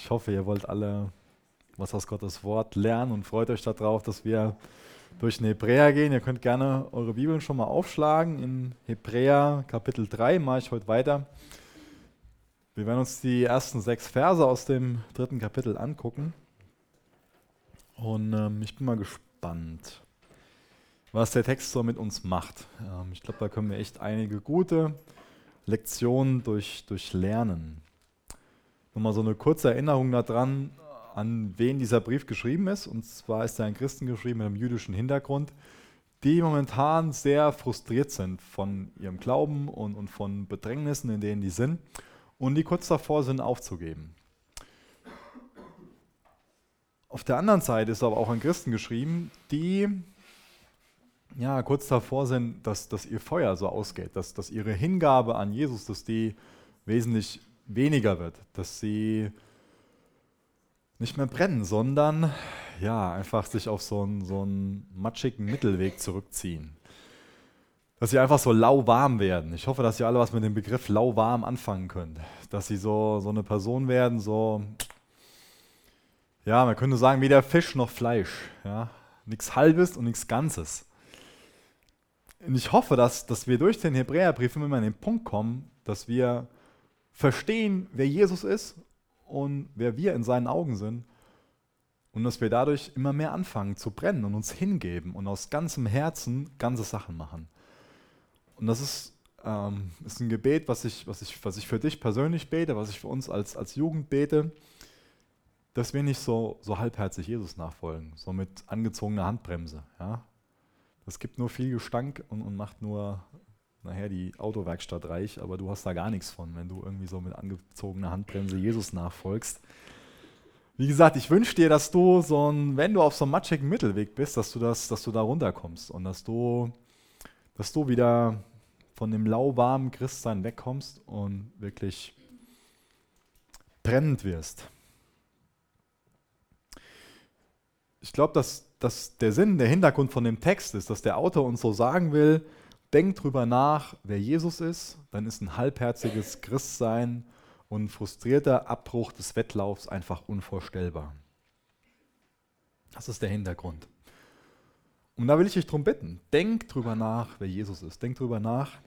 Ich hoffe, ihr wollt alle was aus Gottes Wort lernen und freut euch darauf, dass wir durch den Hebräer gehen. Ihr könnt gerne eure Bibeln schon mal aufschlagen. In Hebräer Kapitel 3 mache ich heute weiter. Wir werden uns die ersten sechs Verse aus dem dritten Kapitel angucken. Und ähm, ich bin mal gespannt, was der Text so mit uns macht. Ähm, ich glaube, da können wir echt einige gute Lektionen durch, durch lernen. Nochmal so eine kurze Erinnerung daran, an wen dieser Brief geschrieben ist. Und zwar ist er an Christen geschrieben mit einem jüdischen Hintergrund, die momentan sehr frustriert sind von ihrem Glauben und, und von Bedrängnissen, in denen die sind, und die kurz davor sind, aufzugeben. Auf der anderen Seite ist aber auch an Christen geschrieben, die ja, kurz davor sind, dass, dass ihr Feuer so ausgeht, dass, dass ihre Hingabe an Jesus, dass die wesentlich weniger wird, dass sie nicht mehr brennen, sondern ja, einfach sich auf so einen, so einen matschigen Mittelweg zurückziehen. Dass sie einfach so lauwarm werden. Ich hoffe, dass ihr alle was mit dem Begriff lauwarm anfangen könnt. Dass sie so, so eine Person werden, so, ja, man könnte sagen, weder Fisch noch Fleisch. Ja? Nichts Halbes und nichts Ganzes. Und ich hoffe, dass, dass wir durch den Hebräerbrief immer an den Punkt kommen, dass wir verstehen, wer Jesus ist und wer wir in seinen Augen sind. Und dass wir dadurch immer mehr anfangen zu brennen und uns hingeben und aus ganzem Herzen ganze Sachen machen. Und das ist, ähm, ist ein Gebet, was ich, was, ich, was ich für dich persönlich bete, was ich für uns als, als Jugend bete, dass wir nicht so, so halbherzig Jesus nachfolgen, so mit angezogener Handbremse. Ja? Das gibt nur viel Gestank und, und macht nur nachher die Autowerkstatt reich, aber du hast da gar nichts von, wenn du irgendwie so mit angezogener Handbremse Jesus nachfolgst. Wie gesagt, ich wünsche dir, dass du so ein, wenn du auf so einem matschigen Mittelweg bist, dass du das, dass du da runterkommst und dass du, dass du wieder von dem lauwarmen Christsein wegkommst und wirklich brennend wirst. Ich glaube, dass, dass der Sinn, der Hintergrund von dem Text ist, dass der Autor uns so sagen will, Denkt drüber nach, wer Jesus ist, dann ist ein halbherziges Christsein und ein frustrierter Abbruch des Wettlaufs einfach unvorstellbar. Das ist der Hintergrund. Und da will ich dich darum bitten, denk drüber nach, wer Jesus ist. Denk drüber nach,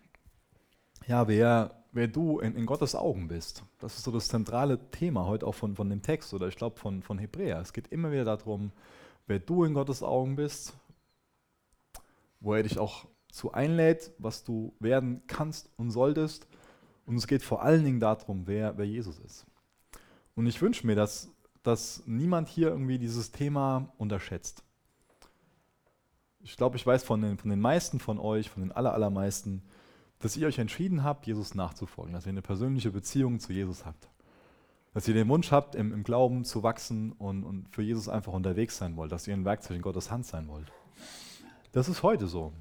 ja, wer, wer du in, in Gottes Augen bist. Das ist so das zentrale Thema heute auch von, von dem Text oder ich glaube von, von Hebräer. Es geht immer wieder darum, wer du in Gottes Augen bist, wo er dich auch zu einlädt, was du werden kannst und solltest. Und es geht vor allen Dingen darum, wer, wer Jesus ist. Und ich wünsche mir, dass, dass niemand hier irgendwie dieses Thema unterschätzt. Ich glaube, ich weiß von den, von den meisten von euch, von den allermeisten, dass ihr euch entschieden habt, Jesus nachzufolgen, dass ihr eine persönliche Beziehung zu Jesus habt. Dass ihr den Wunsch habt, im, im Glauben zu wachsen und, und für Jesus einfach unterwegs sein wollt, dass ihr ein Werkzeug in Gottes Hand sein wollt. Das ist heute so.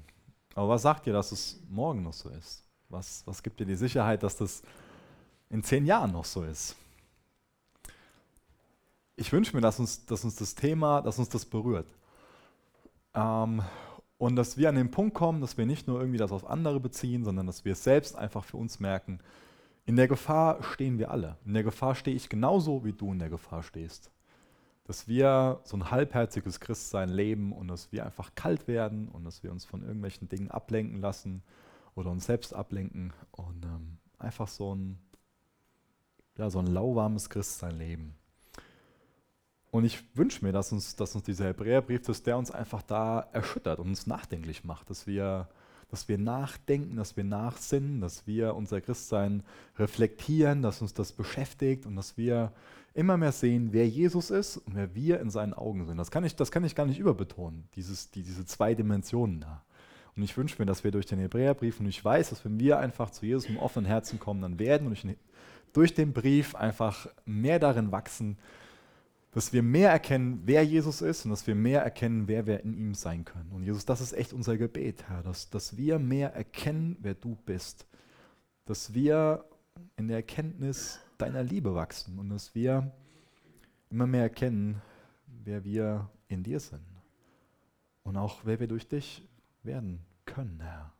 Aber was sagt ihr, dass es morgen noch so ist? Was, was gibt dir die Sicherheit, dass das in zehn Jahren noch so ist? Ich wünsche mir, dass uns, dass uns das Thema, dass uns das berührt. Ähm, und dass wir an den Punkt kommen, dass wir nicht nur irgendwie das auf andere beziehen, sondern dass wir es selbst einfach für uns merken, in der Gefahr stehen wir alle. In der Gefahr stehe ich genauso, wie du in der Gefahr stehst dass wir so ein halbherziges Christsein leben und dass wir einfach kalt werden und dass wir uns von irgendwelchen Dingen ablenken lassen oder uns selbst ablenken und ähm, einfach so ein, ja, so ein lauwarmes Christsein leben. Und ich wünsche mir, dass uns, dass uns dieser Hebräerbrief, dass der uns einfach da erschüttert und uns nachdenklich macht, dass wir, dass wir nachdenken, dass wir nachsinnen, dass wir unser Christsein reflektieren, dass uns das beschäftigt und dass wir immer mehr sehen, wer Jesus ist und wer wir in seinen Augen sind. Das kann ich, das kann ich gar nicht überbetonen, dieses, die, diese zwei Dimensionen da. Und ich wünsche mir, dass wir durch den Hebräerbrief, und ich weiß, dass wenn wir einfach zu Jesus mit offenen Herzen kommen, dann werden wir durch den, durch den Brief einfach mehr darin wachsen, dass wir mehr erkennen, wer Jesus ist und dass wir mehr erkennen, wer wir in ihm sein können. Und Jesus, das ist echt unser Gebet, Herr, dass, dass wir mehr erkennen, wer du bist. Dass wir in der Erkenntnis deiner Liebe wachsen und dass wir immer mehr erkennen, wer wir in dir sind und auch wer wir durch dich werden können, Herr.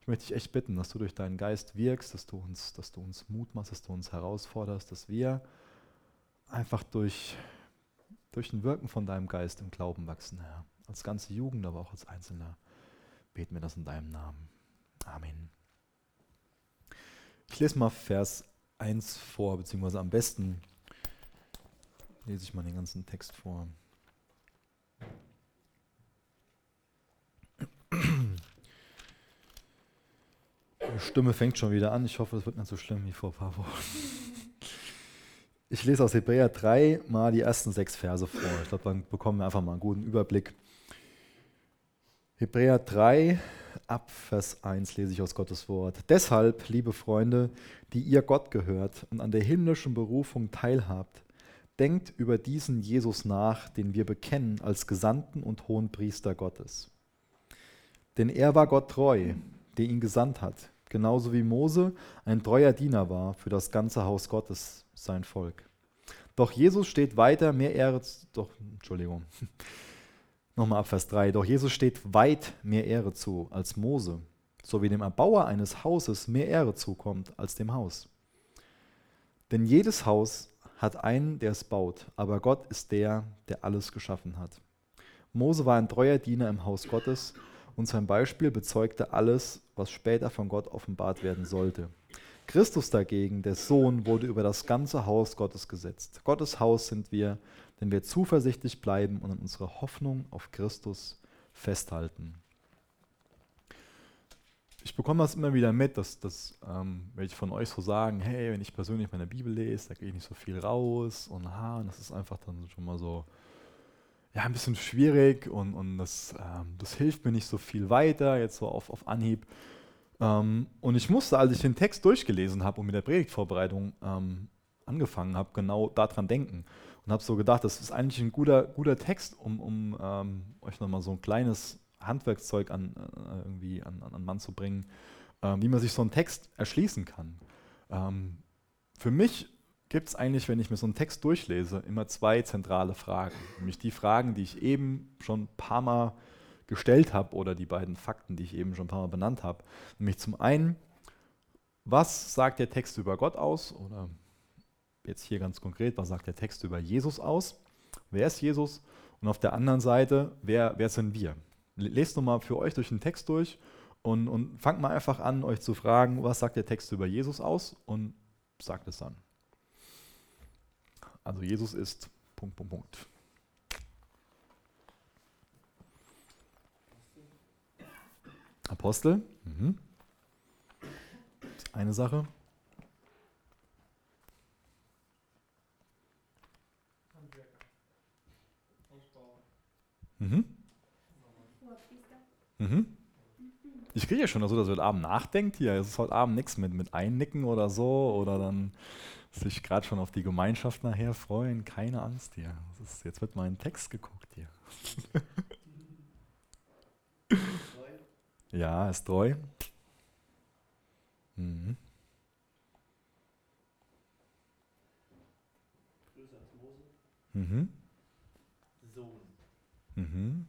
Ich möchte dich echt bitten, dass du durch deinen Geist wirkst, dass du uns, dass du uns Mut machst, dass du uns herausforderst, dass wir einfach durch, durch ein Wirken von deinem Geist im Glauben wachsen, Herr. Als ganze Jugend, aber auch als Einzelner beten wir das in deinem Namen. Amen. Ich lese mal Vers 1 vor, beziehungsweise am besten lese ich mal den ganzen Text vor. Die Stimme fängt schon wieder an. Ich hoffe, es wird nicht so schlimm wie vor ein paar Wochen. Ich lese aus Hebräer 3 mal die ersten sechs Verse vor. Ich glaube, dann bekommen wir einfach mal einen guten Überblick. Hebräer 3, ab Vers 1 lese ich aus Gottes Wort. Deshalb, liebe Freunde, die ihr Gott gehört und an der himmlischen Berufung teilhabt, denkt über diesen Jesus nach, den wir bekennen als Gesandten und hohen Priester Gottes. Denn er war Gott treu, der ihn gesandt hat, genauso wie Mose ein treuer Diener war für das ganze Haus Gottes, sein Volk. Doch Jesus steht weiter mehr Ehre, doch, Entschuldigung, nochmal ab Vers 3, doch Jesus steht weit mehr Ehre zu als Mose, so wie dem Erbauer eines Hauses mehr Ehre zukommt als dem Haus. Denn jedes Haus hat einen, der es baut, aber Gott ist der, der alles geschaffen hat. Mose war ein treuer Diener im Haus Gottes und sein Beispiel bezeugte alles, was später von Gott offenbart werden sollte. Christus dagegen, der Sohn, wurde über das ganze Haus Gottes gesetzt. Gottes Haus sind wir, wenn wir zuversichtlich bleiben und an unsere Hoffnung auf Christus festhalten. Ich bekomme das immer wieder mit, dass, dass ähm, welche von euch so sagen, hey, wenn ich persönlich meine Bibel lese, da gehe ich nicht so viel raus und, ha, und das ist einfach dann schon mal so, ja, ein bisschen schwierig und, und das, ähm, das hilft mir nicht so viel weiter, jetzt so auf, auf Anhieb. Ähm, und ich musste, als ich den Text durchgelesen habe und mit der Predigtvorbereitung ähm, angefangen habe, genau daran denken. Und habe so gedacht, das ist eigentlich ein guter, guter Text, um, um ähm, euch nochmal so ein kleines Handwerkszeug an, äh, irgendwie an, an Mann zu bringen, äh, wie man sich so einen Text erschließen kann. Ähm, für mich gibt es eigentlich, wenn ich mir so einen Text durchlese, immer zwei zentrale Fragen. Nämlich die Fragen, die ich eben schon ein paar Mal gestellt habe oder die beiden Fakten, die ich eben schon ein paar Mal benannt habe. Nämlich zum einen, was sagt der Text über Gott aus? Oder jetzt hier ganz konkret, was sagt der Text über Jesus aus? Wer ist Jesus? Und auf der anderen Seite, wer, wer sind wir? Lest nochmal für euch durch den Text durch und, und fangt mal einfach an, euch zu fragen, was sagt der Text über Jesus aus? Und sagt es dann. Also Jesus ist Punkt, Punkt, Punkt. Apostel. Mhm. Eine Sache. Mhm. Mhm. Ich kriege ja schon so, dass ihr heute Abend nachdenkt hier. Es ist heute Abend nichts mit, mit Einnicken oder so oder dann sich gerade schon auf die Gemeinschaft nachher freuen. Keine Angst hier. Ist, jetzt wird mein Text geguckt hier. ja, ist treu. Mhm. Mhm. Mhm.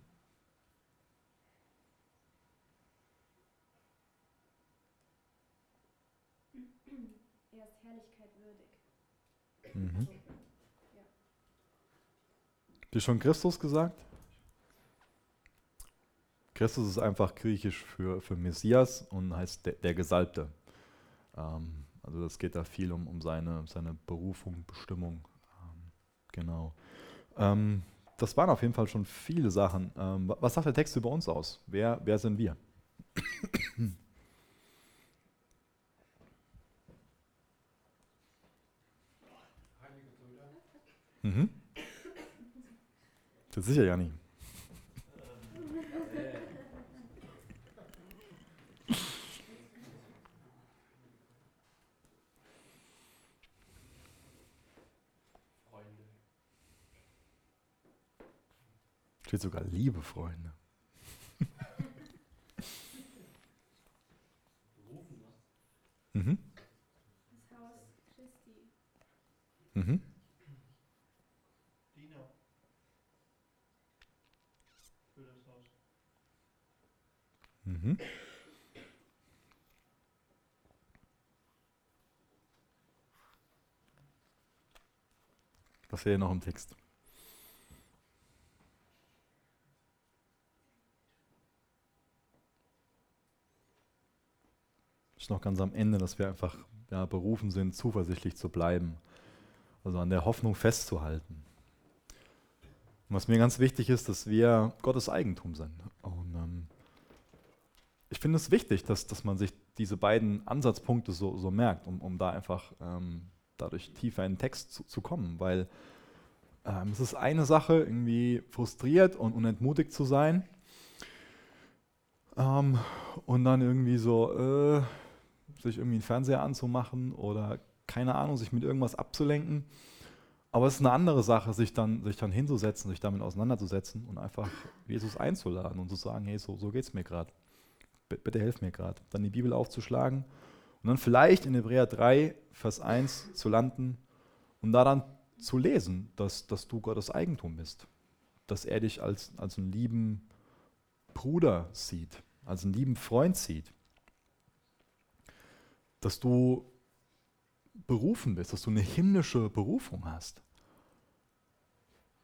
Er ist Herrlichkeit würdig. Mhm. Dir schon Christus gesagt? Christus ist einfach griechisch für, für Messias und heißt der, der Gesalbte. Ähm, also das geht da viel um, um seine, seine Berufung, Bestimmung. Ähm, genau. Ähm, das waren auf jeden Fall schon viele Sachen. Ähm, wa- was sagt der Text über uns aus? Wer, wer sind wir? Mhm. Das ist sicher ja nicht. Freunde. Steht sogar liebe Freunde. Mhm. Das Haus Christi. Mhm. Diener. Für das noch im Text? Ist noch ganz am Ende, dass wir einfach ja, berufen sind, zuversichtlich zu bleiben. Also an der Hoffnung festzuhalten. Und was mir ganz wichtig ist, dass wir Gottes Eigentum sind. Und ähm, ich finde es wichtig, dass, dass man sich diese beiden Ansatzpunkte so, so merkt, um, um da einfach ähm, dadurch tiefer in den Text zu, zu kommen. Weil ähm, es ist eine Sache, irgendwie frustriert und unentmutigt zu sein. Ähm, und dann irgendwie so, äh, sich irgendwie einen Fernseher anzumachen oder keine Ahnung, sich mit irgendwas abzulenken. Aber es ist eine andere Sache, sich dann, sich dann hinzusetzen, sich damit auseinanderzusetzen und einfach Jesus einzuladen und zu sagen, hey, so, so geht es mir gerade. Bitte helf mir gerade. Dann die Bibel aufzuschlagen und dann vielleicht in Hebräer 3, Vers 1 zu landen und da dann zu lesen, dass, dass du Gottes Eigentum bist. Dass er dich als, als einen lieben Bruder sieht, als einen lieben Freund sieht. Dass du berufen bist, dass du eine himmlische Berufung hast.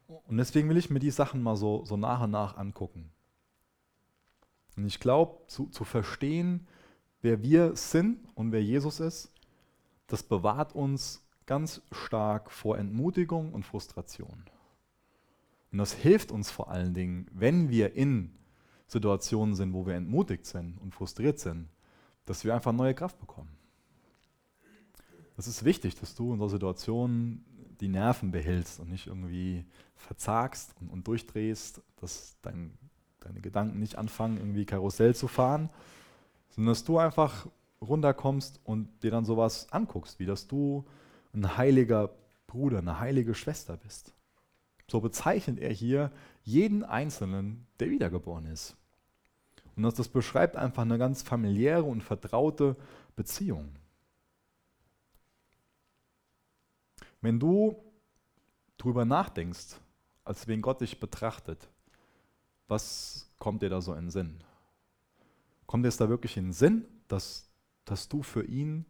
Und deswegen will ich mir die Sachen mal so, so nach und nach angucken. Und ich glaube, zu, zu verstehen, wer wir sind und wer Jesus ist, das bewahrt uns ganz stark vor Entmutigung und Frustration. Und das hilft uns vor allen Dingen, wenn wir in Situationen sind, wo wir entmutigt sind und frustriert sind, dass wir einfach neue Kraft bekommen. Es ist wichtig, dass du in so Situationen die Nerven behältst und nicht irgendwie verzagst und, und durchdrehst, dass dein, deine Gedanken nicht anfangen, irgendwie Karussell zu fahren, sondern dass du einfach runterkommst und dir dann sowas anguckst, wie dass du ein heiliger Bruder, eine heilige Schwester bist. So bezeichnet er hier jeden Einzelnen, der wiedergeboren ist. Und das, das beschreibt einfach eine ganz familiäre und vertraute Beziehung. Wenn du drüber nachdenkst, als wen Gott dich betrachtet, was kommt dir da so in den Sinn? Kommt dir es da wirklich in den Sinn, dass, dass du für ihn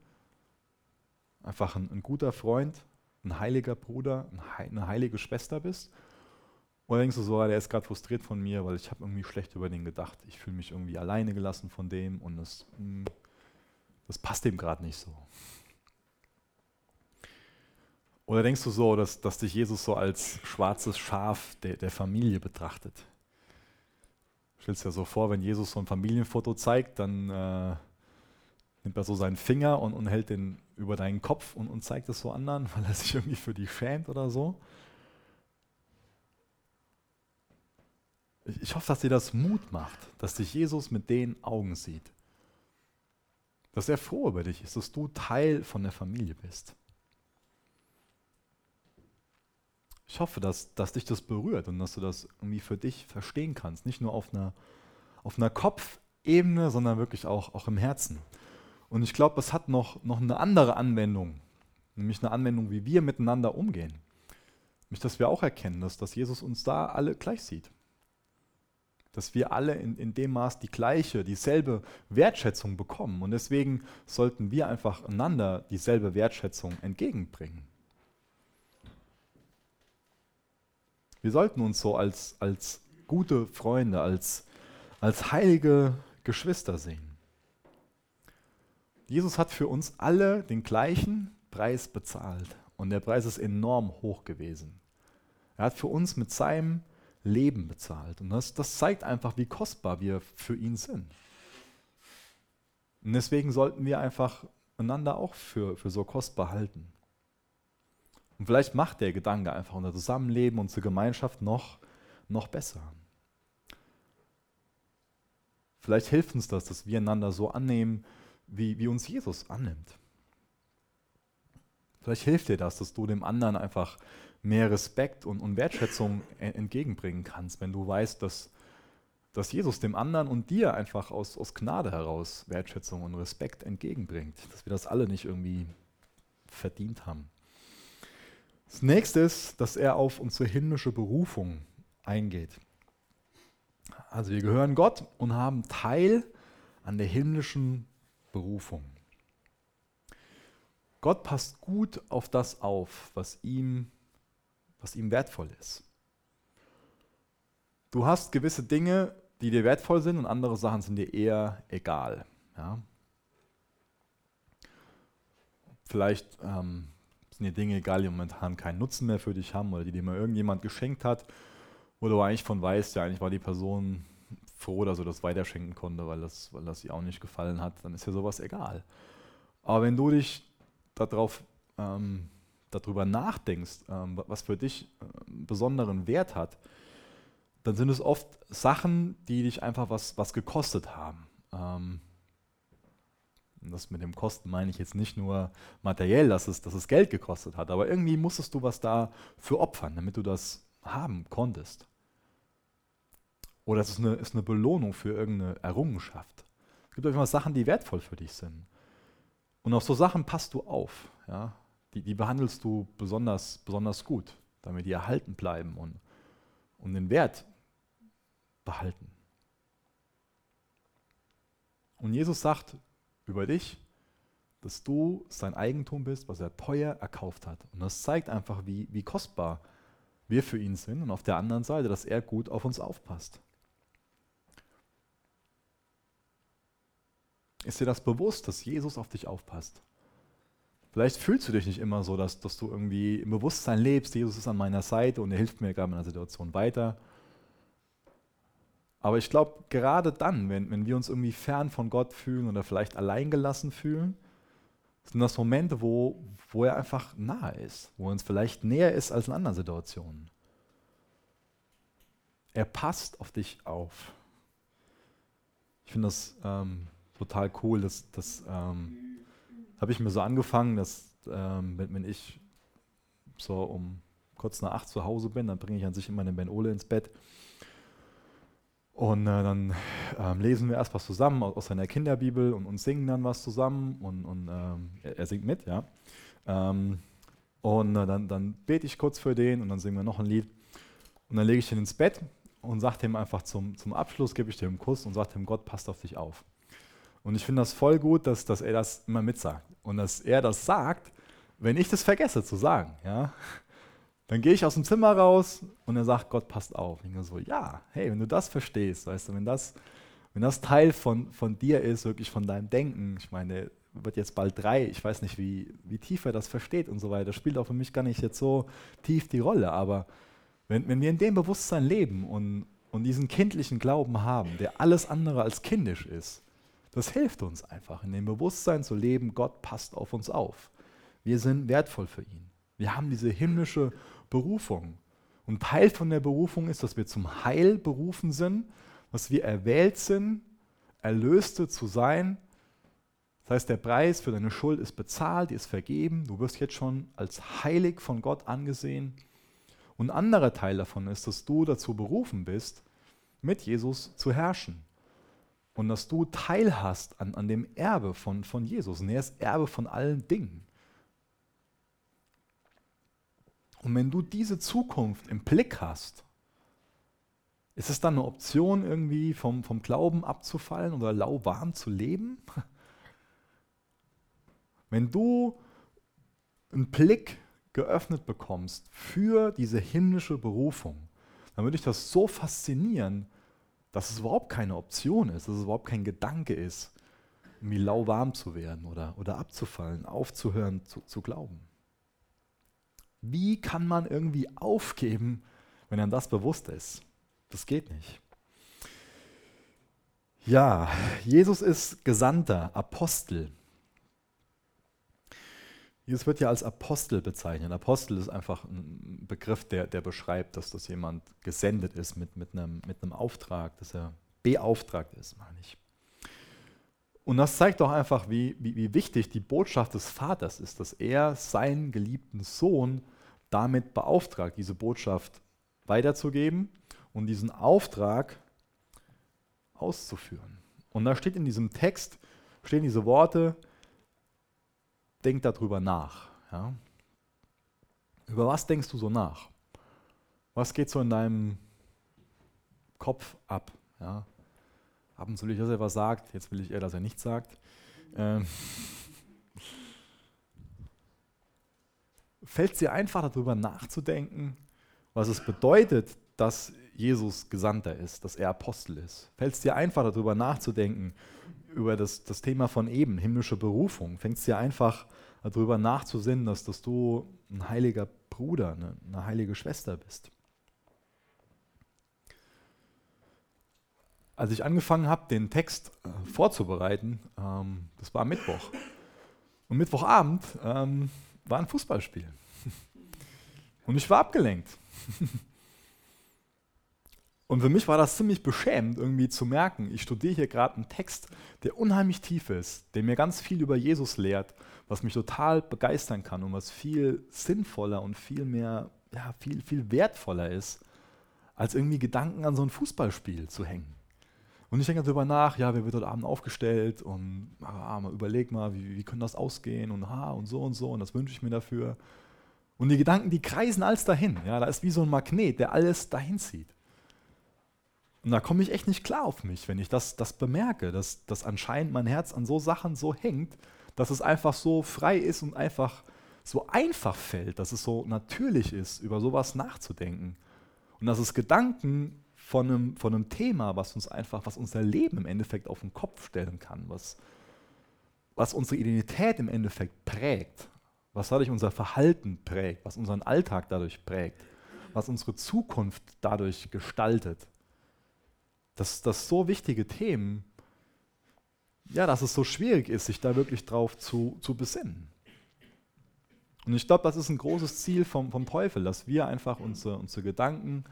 einfach ein, ein guter Freund, ein heiliger Bruder, eine heilige Schwester bist? Oder denkst du so, ah, der ist gerade frustriert von mir, weil ich habe irgendwie schlecht über den gedacht. Ich fühle mich irgendwie alleine gelassen von dem und das, hm, das passt dem gerade nicht so. Oder denkst du so, dass, dass dich Jesus so als schwarzes Schaf der, der Familie betrachtet? Stellst dir so vor, wenn Jesus so ein Familienfoto zeigt, dann äh, nimmt er so seinen Finger und, und hält den über deinen Kopf und, und zeigt es so anderen, weil er sich irgendwie für die schämt oder so. Ich, ich hoffe, dass dir das Mut macht, dass dich Jesus mit den Augen sieht. Dass er froh über dich ist, dass du Teil von der Familie bist. Ich hoffe, dass, dass dich das berührt und dass du das irgendwie für dich verstehen kannst. Nicht nur auf einer, auf einer Kopfebene, sondern wirklich auch, auch im Herzen. Und ich glaube, das hat noch, noch eine andere Anwendung, nämlich eine Anwendung, wie wir miteinander umgehen. Nämlich, dass wir auch erkennen, dass, dass Jesus uns da alle gleich sieht. Dass wir alle in, in dem Maß die gleiche, dieselbe Wertschätzung bekommen. Und deswegen sollten wir einfach einander dieselbe Wertschätzung entgegenbringen. Wir sollten uns so als, als gute Freunde, als, als heilige Geschwister sehen. Jesus hat für uns alle den gleichen Preis bezahlt und der Preis ist enorm hoch gewesen. Er hat für uns mit seinem Leben bezahlt und das, das zeigt einfach, wie kostbar wir für ihn sind. Und deswegen sollten wir einfach einander auch für, für so kostbar halten. Und vielleicht macht der Gedanke einfach unser Zusammenleben, unsere Gemeinschaft noch, noch besser. Vielleicht hilft uns das, dass wir einander so annehmen, wie, wie uns Jesus annimmt. Vielleicht hilft dir das, dass du dem anderen einfach mehr Respekt und, und Wertschätzung entgegenbringen kannst, wenn du weißt, dass, dass Jesus dem anderen und dir einfach aus, aus Gnade heraus Wertschätzung und Respekt entgegenbringt. Dass wir das alle nicht irgendwie verdient haben. Das nächste ist, dass er auf unsere himmlische Berufung eingeht. Also wir gehören Gott und haben Teil an der himmlischen Berufung. Gott passt gut auf das auf, was ihm was ihm wertvoll ist. Du hast gewisse Dinge, die dir wertvoll sind und andere Sachen sind dir eher egal. Ja? Vielleicht ähm, sind dir Dinge egal, die momentan keinen Nutzen mehr für dich haben oder die dir mal irgendjemand geschenkt hat, wo du eigentlich von weißt, ja, eigentlich war die Person froh, dass er das weiterschenken konnte, weil das, weil das ihr auch nicht gefallen hat, dann ist ja sowas egal. Aber wenn du dich darauf, ähm, darüber nachdenkst, ähm, was für dich einen besonderen Wert hat, dann sind es oft Sachen, die dich einfach was, was gekostet haben. Ähm, das mit dem Kosten meine ich jetzt nicht nur materiell, dass es, dass es Geld gekostet hat, aber irgendwie musstest du was da für opfern, damit du das haben konntest. Oder es ist eine, ist eine Belohnung für irgendeine Errungenschaft. Es gibt einfach Sachen, die wertvoll für dich sind. Und auf so Sachen passt du auf. Ja? Die, die behandelst du besonders, besonders gut, damit die erhalten bleiben und, und den Wert behalten. Und Jesus sagt über dich, dass du sein Eigentum bist, was er teuer erkauft hat. Und das zeigt einfach, wie, wie kostbar wir für ihn sind und auf der anderen Seite, dass er gut auf uns aufpasst. Ist dir das bewusst, dass Jesus auf dich aufpasst? Vielleicht fühlst du dich nicht immer so, dass, dass du irgendwie im Bewusstsein lebst, Jesus ist an meiner Seite und er hilft mir gerade in meiner Situation weiter. Aber ich glaube, gerade dann, wenn, wenn wir uns irgendwie fern von Gott fühlen oder vielleicht alleingelassen fühlen, sind das Momente, wo, wo er einfach nahe ist, wo er uns vielleicht näher ist als in anderen Situationen. Er passt auf dich auf. Ich finde das ähm, total cool. Das, das ähm, habe ich mir so angefangen, dass ähm, wenn, wenn, ich so um kurz nach acht zu Hause bin, dann bringe ich an sich immer den Ben Ole ins Bett. Und äh, dann ähm, lesen wir erst was zusammen aus, seiner Kinderbibel und, und, singen dann was zusammen und, und ähm, er, singt mit, ja. Ähm, und äh, dann, dann bete ich kurz für den und dann singen wir noch ein Lied. Und dann lege ich ihn ins Bett und sage ihm einfach zum, zum Abschluss, gebe ich dir einen Kuss und sage ihm, Gott passt auf dich auf. Und ich finde das voll gut, dass, dass er das immer mitsagt. Und dass er das sagt, wenn ich das vergesse zu sagen. Ja? Dann gehe ich aus dem Zimmer raus und er sagt, Gott passt auf. Ich so, ja, hey, wenn du das verstehst, weißt du, wenn das, wenn das Teil von, von dir ist, wirklich von deinem Denken, ich meine, wird jetzt bald drei, ich weiß nicht, wie, wie tief er das versteht und so weiter, das spielt auch für mich gar nicht jetzt so tief die Rolle, aber wenn, wenn wir in dem Bewusstsein leben und, und diesen kindlichen Glauben haben, der alles andere als kindisch ist, das hilft uns einfach, in dem Bewusstsein zu leben, Gott passt auf uns auf. Wir sind wertvoll für ihn. Wir haben diese himmlische Berufung. Und Teil von der Berufung ist, dass wir zum Heil berufen sind, dass wir erwählt sind, Erlöste zu sein. Das heißt, der Preis für deine Schuld ist bezahlt, die ist vergeben. Du wirst jetzt schon als heilig von Gott angesehen. Und ein anderer Teil davon ist, dass du dazu berufen bist, mit Jesus zu herrschen und dass du teilhast an, an dem Erbe von, von Jesus. Und er ist Erbe von allen Dingen. Und wenn du diese Zukunft im Blick hast, ist es dann eine Option, irgendwie vom, vom Glauben abzufallen oder lauwarm zu leben? Wenn du einen Blick geöffnet bekommst für diese himmlische Berufung, dann würde ich das so faszinieren, dass es überhaupt keine Option ist, dass es überhaupt kein Gedanke ist, irgendwie lauwarm zu werden oder, oder abzufallen, aufzuhören zu, zu glauben. Wie kann man irgendwie aufgeben, wenn einem das bewusst ist? Das geht nicht. Ja, Jesus ist Gesandter, Apostel. Jesus wird ja als Apostel bezeichnet. Apostel ist einfach ein Begriff, der, der beschreibt, dass das jemand gesendet ist mit, mit, einem, mit einem Auftrag, dass er beauftragt ist, meine ich. Und das zeigt doch einfach, wie, wie, wie wichtig die Botschaft des Vaters ist, dass er seinen geliebten Sohn damit beauftragt, diese Botschaft weiterzugeben und diesen Auftrag auszuführen. Und da steht in diesem Text, stehen diese Worte, denk darüber nach. Ja? Über was denkst du so nach? Was geht so in deinem Kopf ab? Ja? Ab und zu will ich, dass er was sagt, jetzt will ich eher, dass er nichts sagt. Ähm Fällt es dir einfach darüber nachzudenken, was es bedeutet, dass Jesus Gesandter ist, dass er Apostel ist? Fällt es dir einfach darüber nachzudenken, über das, das Thema von eben, himmlische Berufung? Fängt es dir einfach darüber nachzusinnen, dass, dass du ein heiliger Bruder, eine, eine heilige Schwester bist? Als ich angefangen habe, den Text äh, vorzubereiten, ähm, das war Mittwoch. Und Mittwochabend ähm, war ein Fußballspiel. Und ich war abgelenkt. Und für mich war das ziemlich beschämend, irgendwie zu merken, ich studiere hier gerade einen Text, der unheimlich tief ist, der mir ganz viel über Jesus lehrt, was mich total begeistern kann und was viel sinnvoller und viel mehr, ja, viel, viel wertvoller ist, als irgendwie Gedanken an so ein Fußballspiel zu hängen. Und ich denke darüber nach, ja, wer wird heute Abend aufgestellt und ah, mal überleg mal, wie, wie könnte das ausgehen und ha und so und so und das wünsche ich mir dafür. Und die Gedanken, die kreisen alles dahin. Ja, da ist wie so ein Magnet, der alles dahin zieht. Und da komme ich echt nicht klar auf mich, wenn ich das, das bemerke, dass, dass anscheinend mein Herz an so Sachen so hängt, dass es einfach so frei ist und einfach so einfach fällt, dass es so natürlich ist, über sowas nachzudenken. Und dass es Gedanken von einem, von einem Thema, was uns einfach, was unser Leben im Endeffekt auf den Kopf stellen kann, was, was unsere Identität im Endeffekt prägt, was dadurch unser Verhalten prägt, was unseren Alltag dadurch prägt, was unsere Zukunft dadurch gestaltet dass, dass so wichtige Themen, ja, dass es so schwierig ist, sich da wirklich drauf zu, zu besinnen. Und ich glaube, das ist ein großes Ziel vom, vom Teufel, dass wir einfach unsere, unsere Gedanken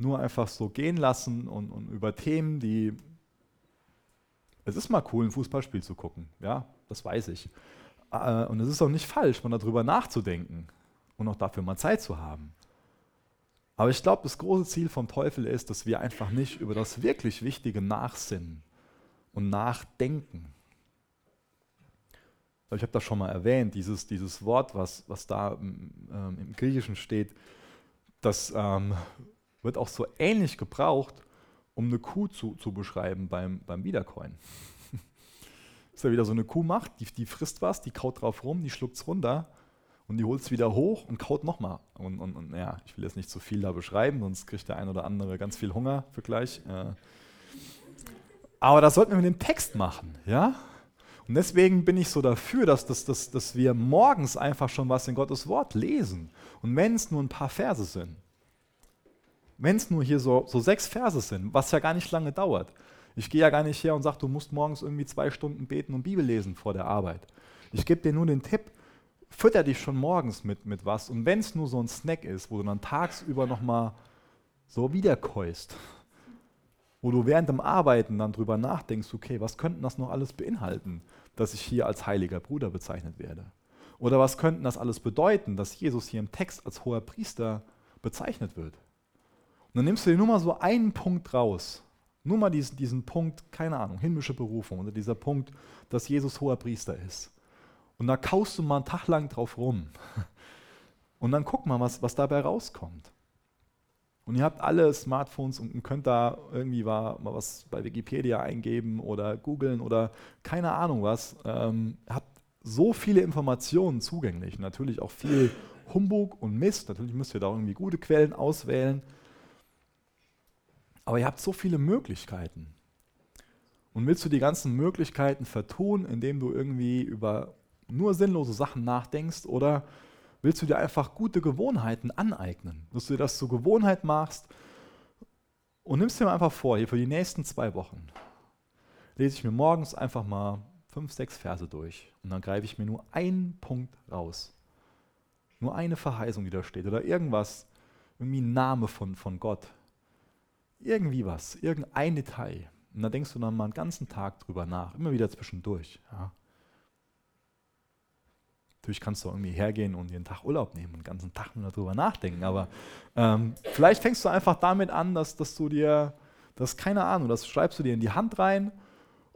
nur einfach so gehen lassen und, und über Themen, die. Es ist mal cool, ein Fußballspiel zu gucken, ja, das weiß ich. Äh, und es ist auch nicht falsch, mal darüber nachzudenken und auch dafür mal Zeit zu haben. Aber ich glaube, das große Ziel vom Teufel ist, dass wir einfach nicht über das wirklich Wichtige nachsinnen und nachdenken. Ich habe das schon mal erwähnt, dieses, dieses Wort, was, was da ähm, im Griechischen steht, das ähm, wird auch so ähnlich gebraucht, um eine Kuh zu, zu beschreiben beim, beim Wiedercoin. ist ja wieder so eine Kuh macht, die, die frisst was, die kaut drauf rum, die schluckt es runter und die holt es wieder hoch und kaut nochmal. Und, und, und ja, ich will jetzt nicht zu viel da beschreiben, sonst kriegt der ein oder andere ganz viel Hunger für gleich. Äh. Aber das sollten wir mit dem Text machen, ja? Und deswegen bin ich so dafür, dass, dass, dass, dass wir morgens einfach schon was in Gottes Wort lesen. Und wenn es nur ein paar Verse sind, wenn es nur hier so, so sechs Verse sind, was ja gar nicht lange dauert. Ich gehe ja gar nicht her und sage, du musst morgens irgendwie zwei Stunden beten und Bibel lesen vor der Arbeit. Ich gebe dir nur den Tipp, fütter dich schon morgens mit, mit was. Und wenn es nur so ein Snack ist, wo du dann tagsüber nochmal so wiederkäust, wo du während dem Arbeiten dann drüber nachdenkst, okay, was könnten das noch alles beinhalten, dass ich hier als heiliger Bruder bezeichnet werde? Oder was könnten das alles bedeuten, dass Jesus hier im Text als hoher Priester bezeichnet wird? Und dann nimmst du dir nur mal so einen Punkt raus. Nur mal diesen, diesen Punkt, keine Ahnung, himmlische Berufung oder dieser Punkt, dass Jesus hoher Priester ist. Und da kaust du mal einen Tag lang drauf rum. Und dann guck mal, was, was dabei rauskommt. Und ihr habt alle Smartphones und könnt da irgendwie mal was bei Wikipedia eingeben oder googeln oder keine Ahnung was. Ähm, habt so viele Informationen zugänglich. Natürlich auch viel Humbug und Mist. Natürlich müsst ihr da irgendwie gute Quellen auswählen. Aber ihr habt so viele Möglichkeiten. Und willst du die ganzen Möglichkeiten vertun, indem du irgendwie über nur sinnlose Sachen nachdenkst oder willst du dir einfach gute Gewohnheiten aneignen, dass du dir das zur Gewohnheit machst und nimmst dir mal einfach vor, hier für die nächsten zwei Wochen lese ich mir morgens einfach mal fünf, sechs Verse durch und dann greife ich mir nur einen Punkt raus. Nur eine Verheißung, die da steht oder irgendwas, irgendwie ein Name von, von Gott. Irgendwie was, irgendein Detail. Und dann denkst du dann mal einen ganzen Tag drüber nach, immer wieder zwischendurch. Ja. Natürlich kannst du irgendwie hergehen und einen Tag Urlaub nehmen und den ganzen Tag nur darüber nachdenken, aber ähm, vielleicht fängst du einfach damit an, dass, dass du dir, das keine Ahnung, das schreibst du dir in die Hand rein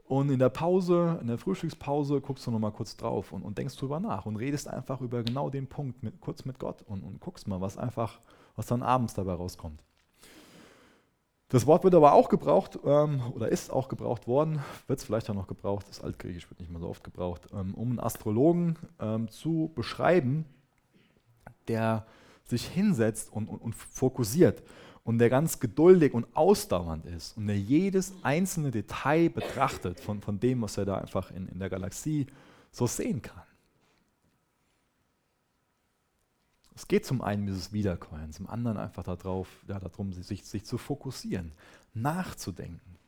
und in der Pause, in der Frühstückspause guckst du nochmal kurz drauf und, und denkst drüber nach und redest einfach über genau den Punkt mit, kurz mit Gott und, und guckst mal, was einfach, was dann abends dabei rauskommt. Das Wort wird aber auch gebraucht ähm, oder ist auch gebraucht worden, wird es vielleicht auch noch gebraucht, das Altgriechisch wird nicht mehr so oft gebraucht, ähm, um einen Astrologen ähm, zu beschreiben, der sich hinsetzt und, und, und fokussiert und der ganz geduldig und ausdauernd ist und der jedes einzelne Detail betrachtet von, von dem, was er da einfach in, in der Galaxie so sehen kann. Es geht zum einen dieses Wiederkäuen, zum anderen einfach darauf, ja, darum, sich, sich zu fokussieren, nachzudenken.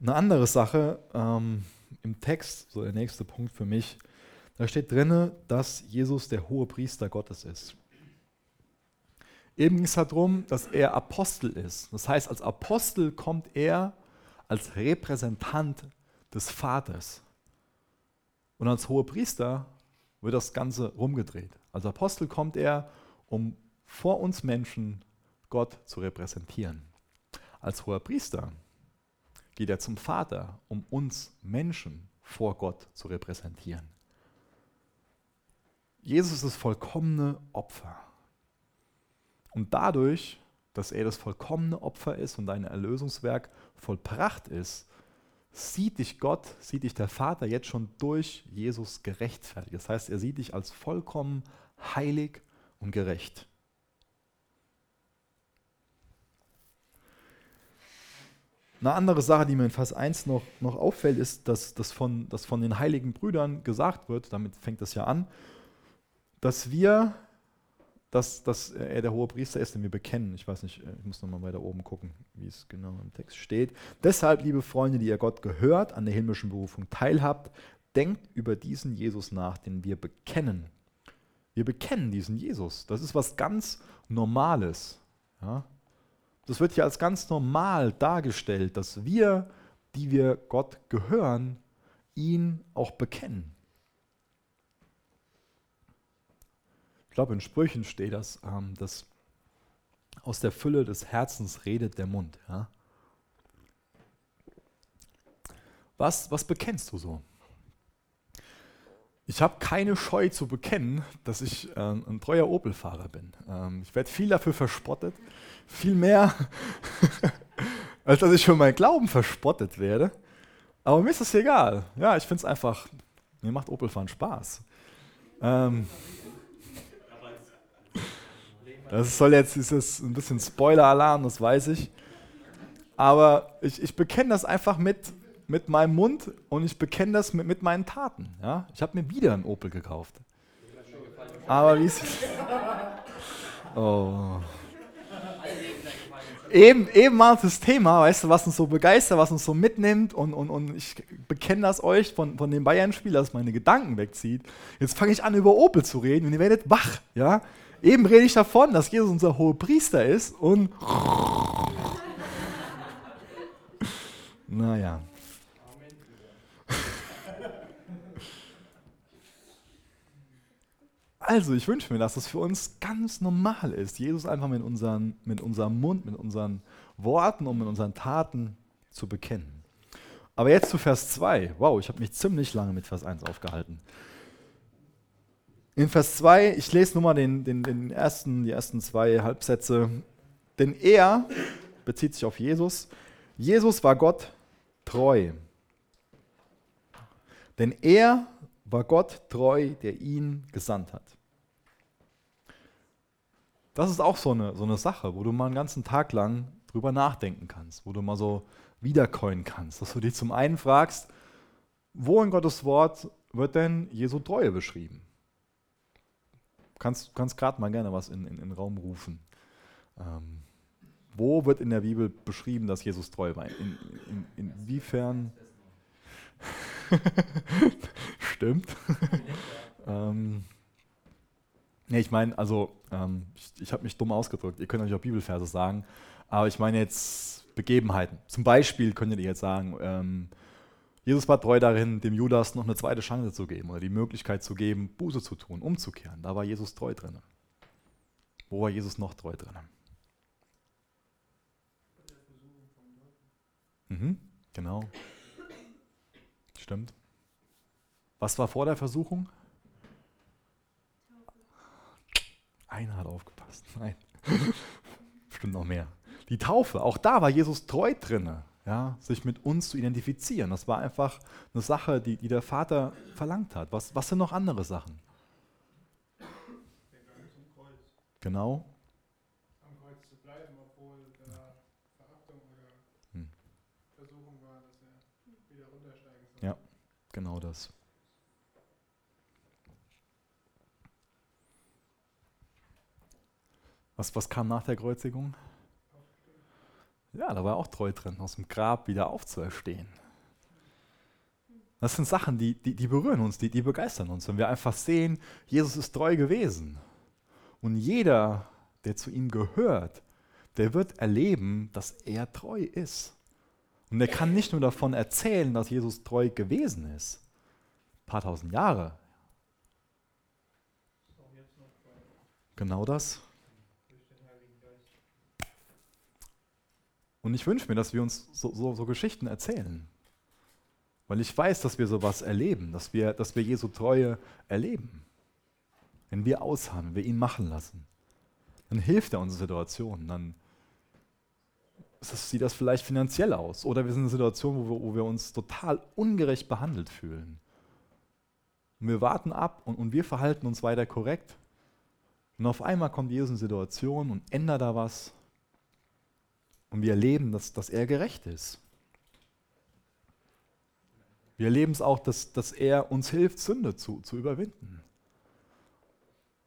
Eine andere Sache ähm, im Text, so der nächste Punkt für mich, da steht drin, dass Jesus der hohe Priester Gottes ist. Eben ging es darum, dass er Apostel ist. Das heißt, als Apostel kommt er als Repräsentant des Vaters. Und als hoher Priester wird das Ganze rumgedreht. Als Apostel kommt er, um vor uns Menschen Gott zu repräsentieren. Als hoher Priester geht er zum Vater, um uns Menschen vor Gott zu repräsentieren. Jesus ist das vollkommene Opfer. Und dadurch, dass er das vollkommene Opfer ist und dein Erlösungswerk vollbracht ist, sieht dich Gott, sieht dich der Vater jetzt schon durch Jesus gerechtfertigt. Das heißt, er sieht dich als vollkommen heilig und gerecht. Eine andere Sache, die mir in Vers 1 noch, noch auffällt, ist, dass, dass, von, dass von den heiligen Brüdern gesagt wird, damit fängt das ja an, dass wir, dass, dass er der hohe Priester ist, den wir bekennen. Ich weiß nicht, ich muss nochmal weiter oben gucken, wie es genau im Text steht. Deshalb, liebe Freunde, die ihr Gott gehört, an der himmlischen Berufung teilhabt, denkt über diesen Jesus nach, den wir bekennen. Wir bekennen diesen Jesus. Das ist was ganz Normales. Ja? Das wird hier als ganz normal dargestellt, dass wir, die wir Gott gehören, ihn auch bekennen. Ich glaube, in Sprüchen steht das, ähm, dass aus der Fülle des Herzens redet der Mund. Ja? Was, was bekennst du so? Ich habe keine Scheu zu bekennen, dass ich äh, ein treuer Opel-Fahrer bin. Ähm, ich werde viel dafür verspottet, viel mehr, als dass ich für meinen Glauben verspottet werde. Aber mir ist das egal. Ja, ich finde es einfach, mir macht Opel-Fahren Spaß. Ähm, das soll jetzt dieses ein bisschen Spoiler-Alarm, das weiß ich. Aber ich, ich bekenne das einfach mit, mit meinem Mund und ich bekenne das mit, mit meinen Taten. Ja? Ich habe mir wieder einen Opel gekauft. Aber wie ist Oh. Eben, eben war das Thema, weißt du, was uns so begeistert, was uns so mitnimmt und, und, und ich bekenne das euch von, von dem Bayern-Spiel, das meine Gedanken wegzieht. Jetzt fange ich an, über Opel zu reden und ihr werdet wach. Ja? Eben rede ich davon, dass Jesus unser hoher Priester ist und naja. Also, ich wünsche mir, dass das für uns ganz normal ist, Jesus einfach mit, unseren, mit unserem Mund, mit unseren Worten und mit unseren Taten zu bekennen. Aber jetzt zu Vers 2. Wow, ich habe mich ziemlich lange mit Vers 1 aufgehalten. In Vers 2, ich lese nur mal den, den, den ersten, die ersten zwei Halbsätze. Denn er bezieht sich auf Jesus. Jesus war Gott treu. Denn er war Gott treu, der ihn gesandt hat. Das ist auch so eine, so eine Sache, wo du mal einen ganzen Tag lang drüber nachdenken kannst, wo du mal so wiederkäuen kannst, dass du dich zum einen fragst, wo in Gottes Wort wird denn Jesu Treue beschrieben? Kannst, kannst gerade mal gerne was in, in, in den Raum rufen. Ähm, wo wird in der Bibel beschrieben, dass Jesus treu war? In, in, inwiefern? Stimmt. ähm, nee, ich meine, also, ähm, ich, ich habe mich dumm ausgedrückt. Ihr könnt euch auch Bibelverse sagen, aber ich meine jetzt Begebenheiten. Zum Beispiel könntet ihr jetzt sagen, ähm, Jesus war treu darin, dem Judas noch eine zweite Chance zu geben oder die Möglichkeit zu geben, Buße zu tun, umzukehren. Da war Jesus treu drin. Wo war Jesus noch treu drin? Mhm, genau. Stimmt. Was war vor der Versuchung? Einer hat aufgepasst. Nein. Stimmt noch mehr. Die Taufe, auch da war Jesus treu drin, ja, sich mit uns zu identifizieren. Das war einfach eine Sache, die, die der Vater verlangt hat. Was, was sind noch andere Sachen? Der Gang zum Kreuz. Genau. Am Kreuz zu bleiben, obwohl da Verachtung oder hm. Versuchung war, dass er wieder runtersteigen soll. Ja, genau das. Was, was kam nach der Kreuzigung? Ja. Ja, da war auch treu drin, aus dem Grab wieder aufzuerstehen. Das sind Sachen, die, die, die berühren uns, die, die begeistern uns. Wenn wir einfach sehen, Jesus ist treu gewesen. Und jeder, der zu ihm gehört, der wird erleben, dass er treu ist. Und er kann nicht nur davon erzählen, dass Jesus treu gewesen ist. Ein paar tausend Jahre. Genau das. durch den Heiligen Geist. Und ich wünsche mir, dass wir uns so, so, so Geschichten erzählen. Weil ich weiß, dass wir sowas erleben, dass wir, dass wir Jesu Treue erleben. Wenn wir ausharren, wenn wir ihn machen lassen, dann hilft er unsere Situation. Dann sieht das vielleicht finanziell aus. Oder wir sind in einer Situation, wo wir, wo wir uns total ungerecht behandelt fühlen. Und wir warten ab und, und wir verhalten uns weiter korrekt. Und auf einmal kommt Jesus in eine Situation und ändert da was. Und wir erleben, dass, dass er gerecht ist. Wir erleben es auch, dass, dass er uns hilft, Sünde zu, zu überwinden.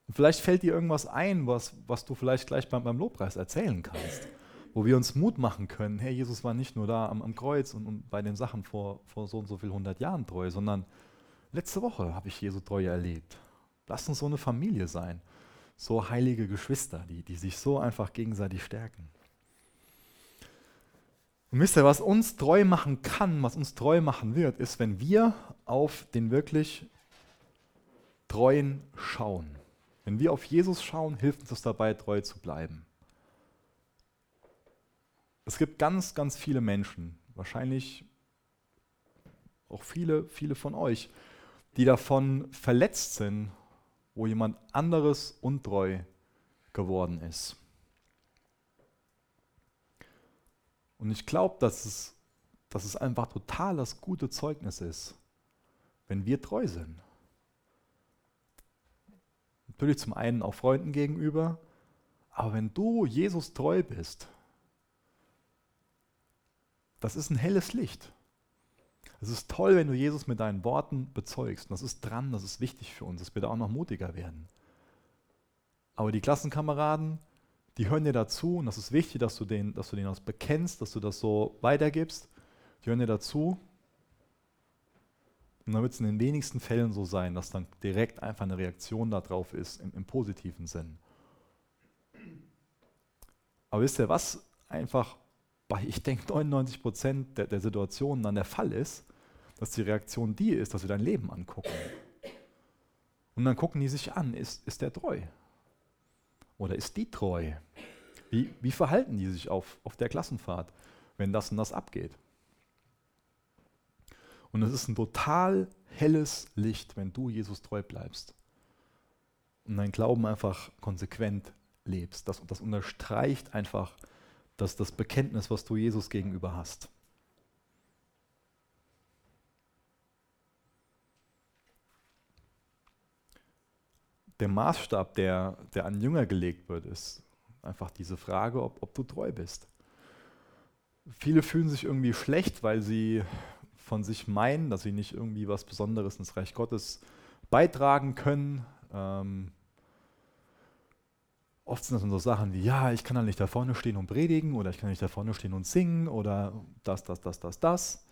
Und vielleicht fällt dir irgendwas ein, was, was du vielleicht gleich beim, beim Lobpreis erzählen kannst, wo wir uns Mut machen können. Hey, Jesus war nicht nur da am, am Kreuz und, und bei den Sachen vor, vor so und so viel hundert Jahren treu, sondern letzte Woche habe ich Jesu Treue erlebt. Lass uns so eine Familie sein, so heilige Geschwister, die, die sich so einfach gegenseitig stärken. Und wisst ihr, was uns treu machen kann, was uns treu machen wird, ist, wenn wir auf den wirklich Treuen schauen. Wenn wir auf Jesus schauen, hilft uns das dabei, treu zu bleiben. Es gibt ganz, ganz viele Menschen, wahrscheinlich auch viele, viele von euch, die davon verletzt sind, wo jemand anderes untreu geworden ist. Und ich glaube, dass es, dass es einfach total das gute Zeugnis ist, wenn wir treu sind. Natürlich zum einen auch Freunden gegenüber, aber wenn du Jesus treu bist, das ist ein helles Licht. Es ist toll, wenn du Jesus mit deinen Worten bezeugst. Und das ist dran, das ist wichtig für uns, dass wir da auch noch mutiger werden. Aber die Klassenkameraden, die hören dir dazu und das ist wichtig, dass du denen, dass du denen das bekennst, dass du das so weitergibst. Die hören dir dazu. Und dann wird es in den wenigsten Fällen so sein, dass dann direkt einfach eine Reaktion darauf ist, im, im positiven Sinn. Aber wisst ihr, was einfach bei, ich denke, 99 Prozent der, der Situationen dann der Fall ist, dass die Reaktion die ist, dass sie dein Leben angucken. Und dann gucken die sich an, ist, ist der treu? Oder ist die treu? Wie, wie verhalten die sich auf, auf der Klassenfahrt, wenn das und das abgeht? Und es ist ein total helles Licht, wenn du Jesus treu bleibst und dein Glauben einfach konsequent lebst. Das, das unterstreicht einfach das, das Bekenntnis, was du Jesus gegenüber hast. Der Maßstab, der, der an Jünger gelegt wird, ist einfach diese Frage, ob, ob du treu bist. Viele fühlen sich irgendwie schlecht, weil sie von sich meinen, dass sie nicht irgendwie was Besonderes ins Reich Gottes beitragen können. Ähm, oft sind das so Sachen wie, ja, ich kann da nicht da vorne stehen und predigen oder ich kann nicht da vorne stehen und singen oder das, das, das, das, das.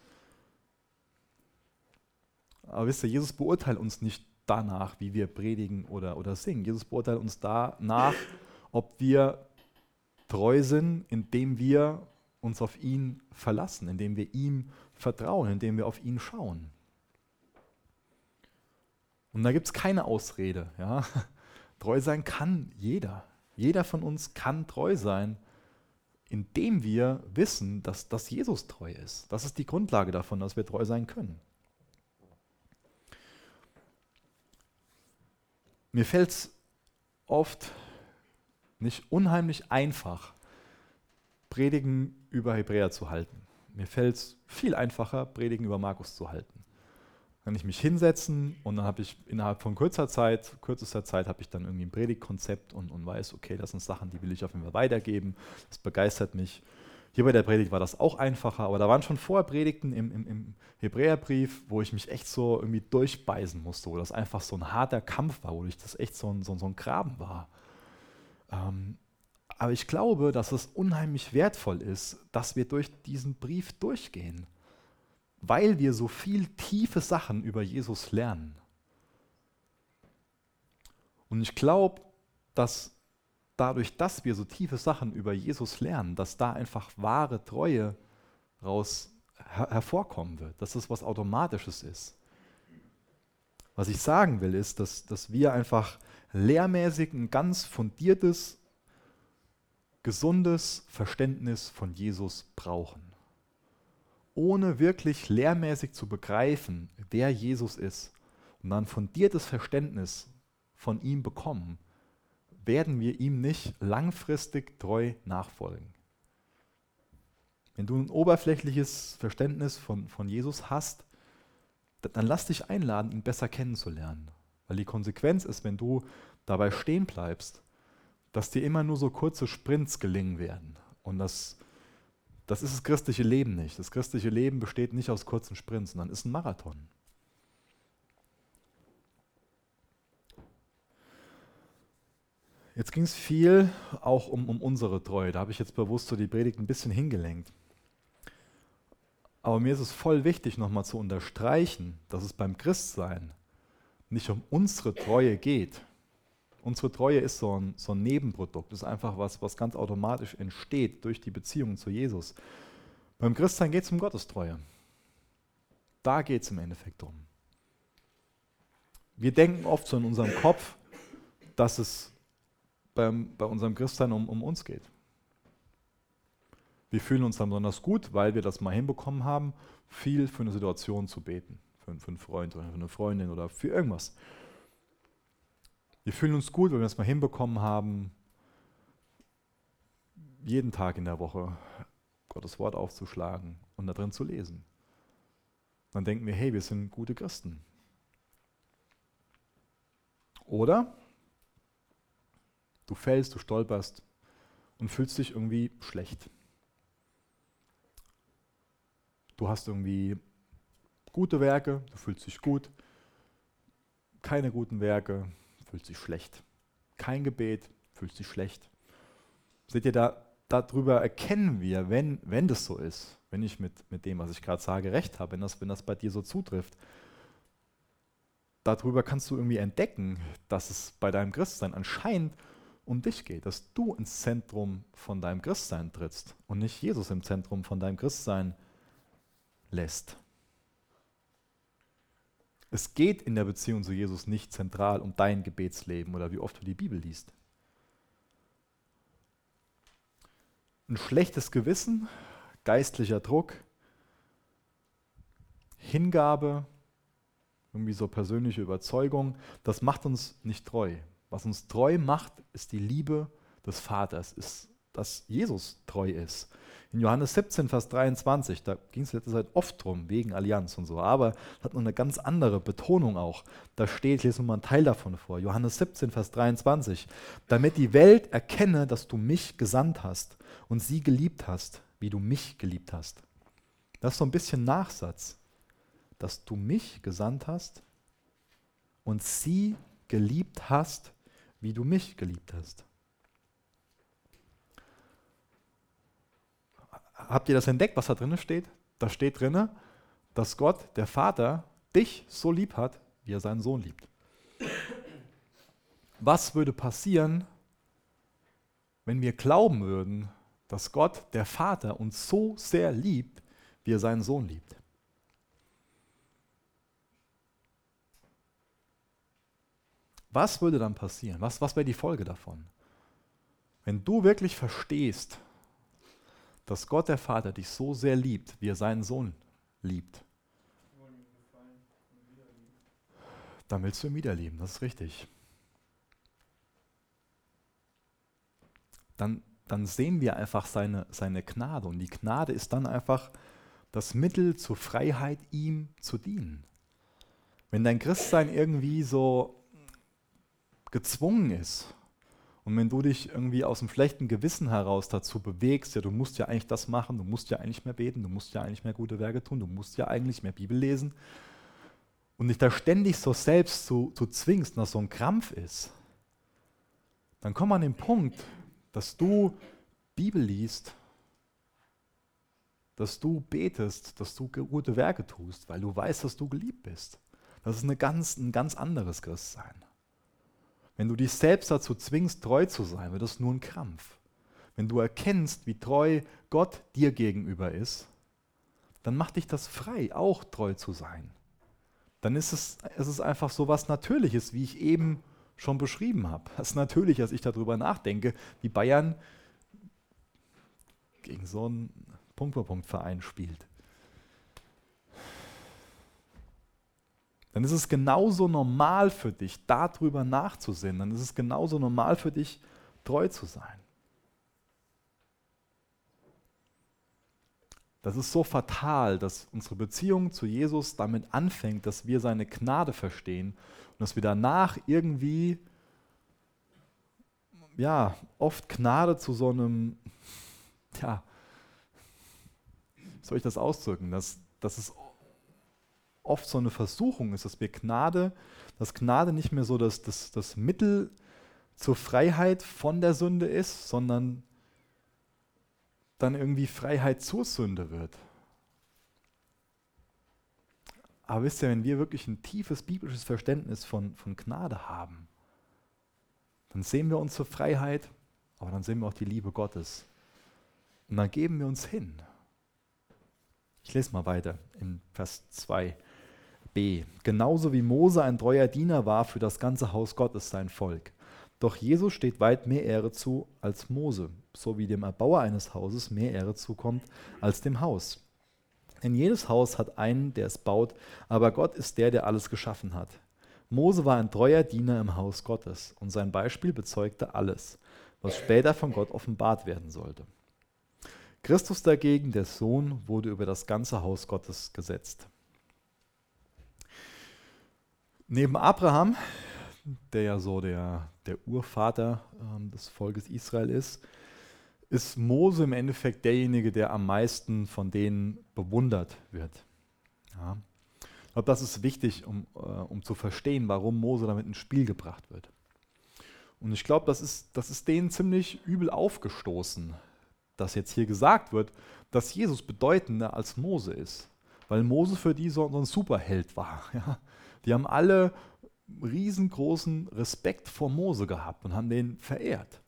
Aber wisst ihr, Jesus beurteilt uns nicht danach, wie wir predigen oder, oder singen. Jesus beurteilt uns danach, ob wir treu sind, indem wir uns auf ihn verlassen, indem wir ihm vertrauen, indem wir auf ihn schauen. Und da gibt es keine Ausrede. Ja? Treu sein kann jeder. Jeder von uns kann treu sein, indem wir wissen, dass, dass Jesus treu ist. Das ist die Grundlage davon, dass wir treu sein können. Mir fällt es oft nicht unheimlich einfach, Predigen über Hebräer zu halten. Mir fällt es viel einfacher, Predigen über Markus zu halten. kann ich mich hinsetzen und dann habe ich innerhalb von kurzer Zeit, kürzester Zeit habe ich dann irgendwie ein Predigtkonzept und, und weiß, okay, das sind Sachen, die will ich auf jeden Fall weitergeben. Das begeistert mich. Hier bei der Predigt war das auch einfacher, aber da waren schon vorher Predigten im, im, im Hebräerbrief, wo ich mich echt so irgendwie durchbeißen musste, wo das einfach so ein harter Kampf war, wo ich das echt so ein, so, so ein Graben war. Ähm, aber ich glaube, dass es unheimlich wertvoll ist, dass wir durch diesen Brief durchgehen, weil wir so viel tiefe Sachen über Jesus lernen. Und ich glaube, dass dadurch, dass wir so tiefe Sachen über Jesus lernen, dass da einfach wahre Treue raus her hervorkommen wird, dass das was Automatisches ist. Was ich sagen will, ist, dass, dass wir einfach lehrmäßig ein ganz fundiertes, gesundes Verständnis von Jesus brauchen. Ohne wirklich lehrmäßig zu begreifen, wer Jesus ist und dann fundiertes Verständnis von ihm bekommen, werden wir ihm nicht langfristig treu nachfolgen. Wenn du ein oberflächliches Verständnis von, von Jesus hast, dann lass dich einladen, ihn besser kennenzulernen. Weil die Konsequenz ist, wenn du dabei stehen bleibst, dass dir immer nur so kurze Sprints gelingen werden. Und das, das ist das christliche Leben nicht. Das christliche Leben besteht nicht aus kurzen Sprints, sondern ist ein Marathon. Jetzt ging es viel auch um, um unsere Treue. Da habe ich jetzt bewusst so die Predigt ein bisschen hingelenkt. Aber mir ist es voll wichtig, nochmal zu unterstreichen, dass es beim Christsein nicht um unsere Treue geht. Unsere Treue ist so ein, so ein Nebenprodukt, ist einfach was, was ganz automatisch entsteht durch die Beziehung zu Jesus. Beim Christsein geht es um Gottes Treue. Da geht es im Endeffekt drum. Wir denken oft so in unserem Kopf, dass es beim, bei unserem Christsein um, um uns geht. Wir fühlen uns dann besonders gut, weil wir das mal hinbekommen haben, viel für eine Situation zu beten. Für, für einen Freund oder für eine Freundin oder für irgendwas. Wir fühlen uns gut, weil wir es mal hinbekommen haben, jeden Tag in der Woche Gottes Wort aufzuschlagen und da drin zu lesen. Dann denken wir, hey, wir sind gute Christen. Oder du fällst, du stolperst und fühlst dich irgendwie schlecht. Du hast irgendwie gute Werke, du fühlst dich gut, keine guten Werke, fühlst dich schlecht. Kein Gebet, fühlst dich schlecht. Seht ihr, da, darüber erkennen wir, wenn, wenn das so ist, wenn ich mit, mit dem, was ich gerade sage, recht habe, wenn das, wenn das bei dir so zutrifft, darüber kannst du irgendwie entdecken, dass es bei deinem Christsein anscheinend um dich geht, dass du ins Zentrum von deinem Christsein trittst und nicht Jesus im Zentrum von deinem Christsein lässt. Es geht in der Beziehung zu Jesus nicht zentral um dein Gebetsleben oder wie oft du die Bibel liest. Ein schlechtes Gewissen, geistlicher Druck, Hingabe, irgendwie so persönliche Überzeugung, das macht uns nicht treu. Was uns treu macht, ist die Liebe des Vaters, ist, dass Jesus treu ist. In Johannes 17, Vers 23, da ging es letzte Zeit oft drum, wegen Allianz und so, aber hat noch eine ganz andere Betonung auch. Da steht, ich lese mal einen Teil davon vor, Johannes 17, Vers 23, damit die Welt erkenne, dass du mich gesandt hast und sie geliebt hast, wie du mich geliebt hast. Das ist so ein bisschen Nachsatz, dass du mich gesandt hast und sie geliebt hast, wie du mich geliebt hast. habt ihr das entdeckt, was da drin steht? Da steht drin, dass Gott, der Vater, dich so lieb hat, wie er seinen Sohn liebt. Was würde passieren, wenn wir glauben würden, dass Gott, der Vater, uns so sehr liebt, wie er seinen Sohn liebt? Was würde dann passieren? Was, was wäre die Folge davon? Wenn du wirklich verstehst, dass Gott der Vater dich so sehr liebt, wie er seinen Sohn liebt, dann willst du ihn wieder lieben, das ist richtig. Dann, dann sehen wir einfach seine, seine Gnade und die Gnade ist dann einfach das Mittel zur Freiheit, ihm zu dienen. Wenn dein Christsein irgendwie so gezwungen ist und wenn du dich irgendwie aus dem schlechten Gewissen heraus dazu bewegst, ja, du musst ja eigentlich das machen, du musst ja eigentlich mehr beten, du musst ja eigentlich mehr gute Werke tun, du musst ja eigentlich mehr Bibel lesen und dich da ständig so selbst zu, zu zwingst und das so ein Krampf ist, dann komm an den Punkt, dass du Bibel liest, dass du betest, dass du gute Werke tust, weil du weißt, dass du geliebt bist. Das ist eine ganz, ein ganz anderes Christsein. Wenn du dich selbst dazu zwingst, treu zu sein, wird das nur ein Krampf. Wenn du erkennst, wie treu Gott dir gegenüber ist, dann macht dich das frei, auch treu zu sein. Dann ist es, es ist einfach so was Natürliches, wie ich eben schon beschrieben habe. Es ist natürlich, als ich darüber nachdenke, wie Bayern gegen so einen Punkt-Punkt-Verein spielt. Dann ist es genauso normal für dich, darüber nachzusehen. Dann ist es genauso normal für dich, treu zu sein. Das ist so fatal, dass unsere Beziehung zu Jesus damit anfängt, dass wir seine Gnade verstehen und dass wir danach irgendwie, ja, oft Gnade zu so einem, ja, soll ich das ausdrücken, dass, dass es oft so eine Versuchung ist, dass wir Gnade, dass Gnade nicht mehr so das, das, das Mittel zur Freiheit von der Sünde ist, sondern dann irgendwie Freiheit zur Sünde wird. Aber wisst ihr, wenn wir wirklich ein tiefes biblisches Verständnis von, von Gnade haben, dann sehen wir unsere Freiheit, aber dann sehen wir auch die Liebe Gottes. Und dann geben wir uns hin. Ich lese mal weiter in Vers 2b. Genauso wie Mose ein treuer Diener war für das ganze Haus Gottes, sein Volk. Doch Jesus steht weit mehr Ehre zu als Mose, so wie dem Erbauer eines Hauses mehr Ehre zukommt als dem Haus. Denn jedes Haus hat einen, der es baut, aber Gott ist der, der alles geschaffen hat. Mose war ein treuer Diener im Haus Gottes und sein Beispiel bezeugte alles, was später von Gott offenbart werden sollte. Christus dagegen, der Sohn, wurde über das ganze Haus Gottes gesetzt. Neben Abraham, der ja so der, der Urvater ähm, des Volkes Israel ist, ist Mose im Endeffekt derjenige, der am meisten von denen bewundert wird. Ja. Ich glaube, das ist wichtig, um, äh, um zu verstehen, warum Mose damit ins Spiel gebracht wird. Und ich glaube, das ist, das ist denen ziemlich übel aufgestoßen, dass jetzt hier gesagt wird, dass Jesus bedeutender als Mose ist. Weil Mose für die so ein Superheld war. Ja. Die haben alle riesengroßen Respekt vor Mose gehabt und haben den verehrt.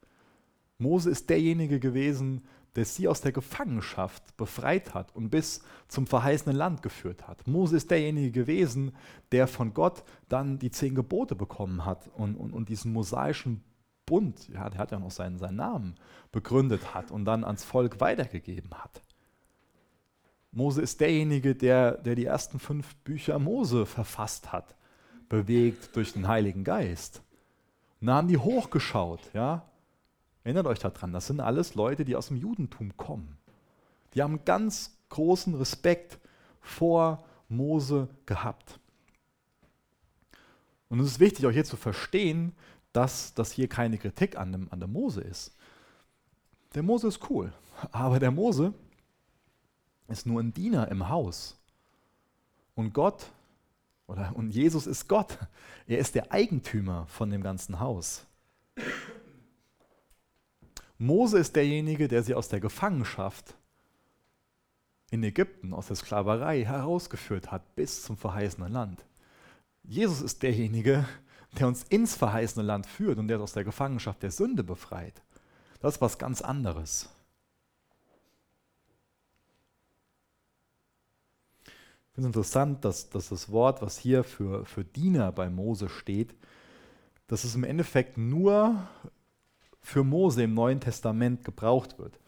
Mose ist derjenige gewesen, der sie aus der Gefangenschaft befreit hat und bis zum verheißenen Land geführt hat. Mose ist derjenige gewesen, der von Gott dann die zehn Gebote bekommen hat und, und, und diesen mosaischen Bund, ja, der hat ja noch seinen, seinen Namen, begründet hat und dann ans Volk weitergegeben hat. Mose ist derjenige, der, der die ersten fünf Bücher Mose verfasst hat, bewegt durch den Heiligen Geist. Und da haben die hochgeschaut, ja. Erinnert euch daran, das sind alles Leute, die aus dem Judentum kommen. Die haben ganz großen Respekt vor Mose gehabt. Und es ist wichtig, auch hier zu verstehen, dass das hier keine Kritik an dem, an dem Mose ist. Der Mose ist cool, aber der Mose ist nur ein Diener im Haus. Und Gott, oder und Jesus ist Gott. Er ist der Eigentümer von dem ganzen Haus. Mose ist derjenige, der sie aus der Gefangenschaft in Ägypten, aus der Sklaverei herausgeführt hat bis zum verheißenen Land. Jesus ist derjenige, der uns ins verheißene Land führt und der uns aus der Gefangenschaft der Sünde befreit. Das ist was ganz anderes. Ich finde es interessant, dass, dass das Wort, was hier für, für Diener bei Mose steht, dass es im Endeffekt nur für Mose im Neuen Testament gebraucht wird.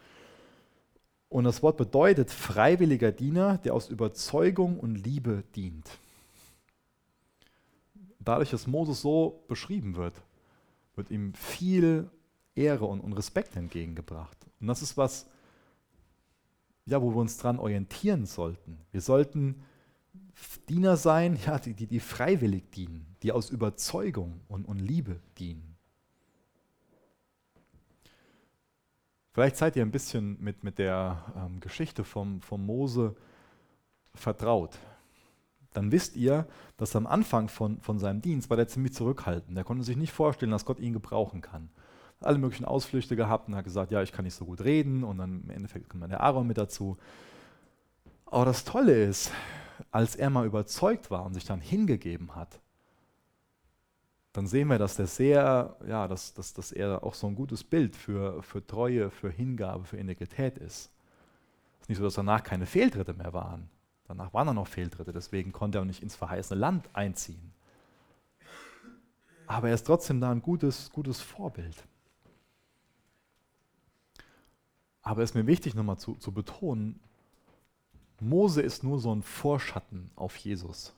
Und das Wort bedeutet freiwilliger Diener, der aus Überzeugung und Liebe dient dadurch, dass Moses so beschrieben wird, wird ihm viel Ehre und, und Respekt entgegengebracht. Und das ist was, ja, wo wir uns dran orientieren sollten. Wir sollten Diener sein, ja, die, die, die freiwillig dienen, die aus Überzeugung und, und Liebe dienen. Vielleicht seid ihr ein bisschen mit, mit der ähm, Geschichte vom, vom Mose vertraut. Dann wisst ihr, dass am Anfang von, von seinem Dienst war der ziemlich zurückhaltend. Er konnte sich nicht vorstellen, dass Gott ihn gebrauchen kann. Alle möglichen Ausflüchte gehabt und hat gesagt, ja, ich kann nicht so gut reden und dann im Endeffekt kommt dann der Aaron mit dazu. Aber das Tolle ist, als er mal überzeugt war und sich dann hingegeben hat, dann sehen wir, dass der sehr, ja, dass, dass, dass er auch so ein gutes Bild für, für Treue, für Hingabe, für Integrität ist. Es ist nicht so, dass danach keine Fehltritte mehr waren. Danach waren dann noch Fehltritte, deswegen konnte er auch nicht ins verheißene Land einziehen. Aber er ist trotzdem da ein gutes, gutes Vorbild. Aber es ist mir wichtig, nochmal zu, zu betonen, Mose ist nur so ein Vorschatten auf Jesus.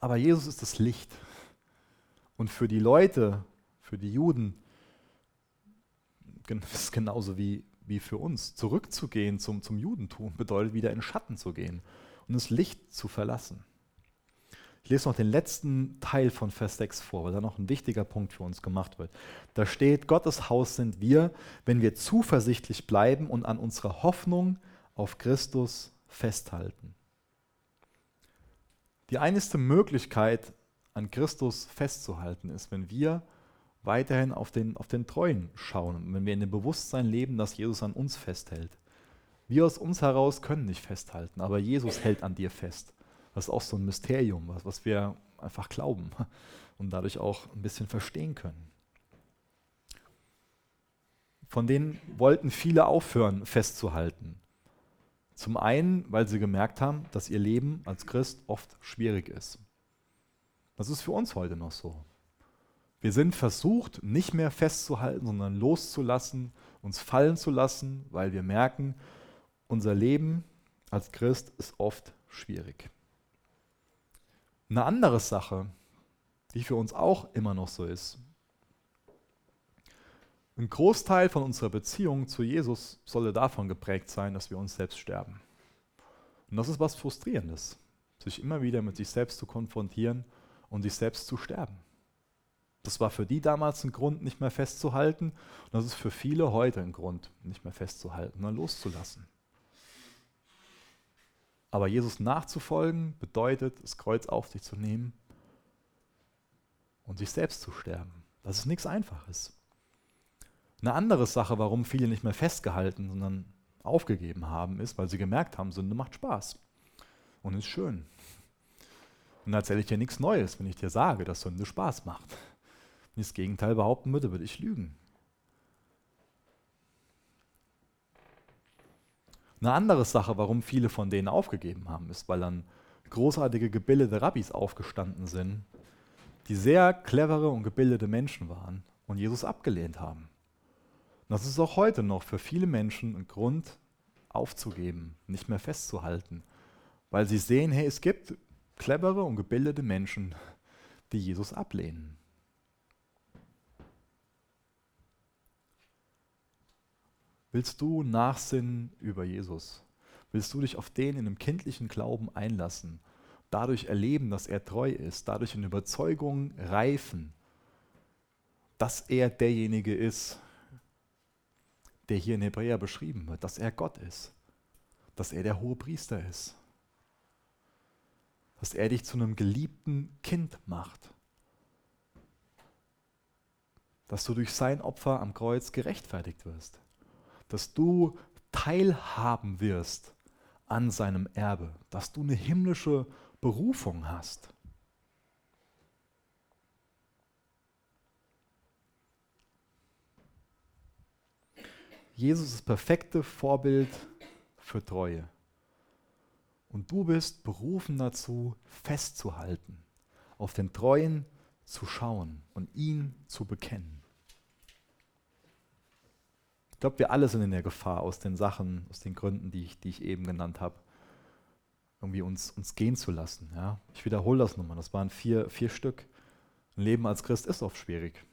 Aber Jesus ist das Licht. Und für die Leute, für die Juden, ist es genauso wie, wie für uns. Zurückzugehen zum, zum Judentum bedeutet wieder in Schatten zu gehen und das Licht zu verlassen. Ich lese noch den letzten Teil von Vers 6 vor, weil da noch ein wichtiger Punkt für uns gemacht wird. Da steht, Gottes Haus sind wir, wenn wir zuversichtlich bleiben und an unserer Hoffnung auf Christus festhalten. Die einzige Möglichkeit, an Christus festzuhalten ist, wenn wir weiterhin auf den, auf den Treuen schauen, wenn wir in dem Bewusstsein leben, dass Jesus an uns festhält. Wir aus uns heraus können nicht festhalten, aber Jesus hält an dir fest. Das ist auch so ein Mysterium, was, was wir einfach glauben und dadurch auch ein bisschen verstehen können. Von denen wollten viele aufhören festzuhalten. Zum einen, weil sie gemerkt haben, dass ihr Leben als Christ oft schwierig ist. Das ist für uns heute noch so. Wir sind versucht, nicht mehr festzuhalten, sondern loszulassen, uns fallen zu lassen, weil wir merken, unser Leben als Christ ist oft schwierig. Eine andere Sache, die für uns auch immer noch so ist, ein Großteil von unserer Beziehung zu Jesus solle davon geprägt sein, dass wir uns selbst sterben. Und das ist was Frustrierendes, sich immer wieder mit sich selbst zu konfrontieren und sich selbst zu sterben. Das war für die damals ein Grund, nicht mehr festzuhalten. Und das ist für viele heute ein Grund, nicht mehr festzuhalten, sondern loszulassen. Aber Jesus nachzufolgen bedeutet, das Kreuz auf sich zu nehmen und sich selbst zu sterben. Das ist nichts Einfaches. Eine andere Sache, warum viele nicht mehr festgehalten, sondern aufgegeben haben, ist, weil sie gemerkt haben, Sünde macht Spaß und ist schön. Und da erzähle ich dir nichts Neues, wenn ich dir sage, dass Sünde Spaß macht. Wenn ich das Gegenteil behaupten würde, würde ich lügen. Eine andere Sache, warum viele von denen aufgegeben haben, ist, weil dann großartige gebildete Rabbis aufgestanden sind, die sehr clevere und gebildete Menschen waren und Jesus abgelehnt haben. Das ist auch heute noch für viele Menschen ein Grund, aufzugeben, nicht mehr festzuhalten, weil sie sehen, hey, es gibt clevere und gebildete Menschen, die Jesus ablehnen. Willst du nachsinnen über Jesus? Willst du dich auf den in einem kindlichen Glauben einlassen, dadurch erleben, dass er treu ist, dadurch in Überzeugung reifen, dass er derjenige ist, der hier in Hebräer beschrieben wird, dass er Gott ist, dass er der hohe Priester ist? dass er dich zu einem geliebten Kind macht. Dass du durch sein Opfer am Kreuz gerechtfertigt wirst. Dass du teilhaben wirst an seinem Erbe. Dass du eine himmlische Berufung hast. Jesus ist das perfekte Vorbild für Treue. Und du bist berufen dazu, festzuhalten, auf den Treuen zu schauen und ihn zu bekennen. Ich glaube, wir alle sind in der Gefahr, aus den Sachen, aus den Gründen, die ich, die ich eben genannt habe, irgendwie uns, uns gehen zu lassen. Ja? Ich wiederhole das nochmal, das waren vier, vier Stück. Ein Leben als Christ ist oft schwierig.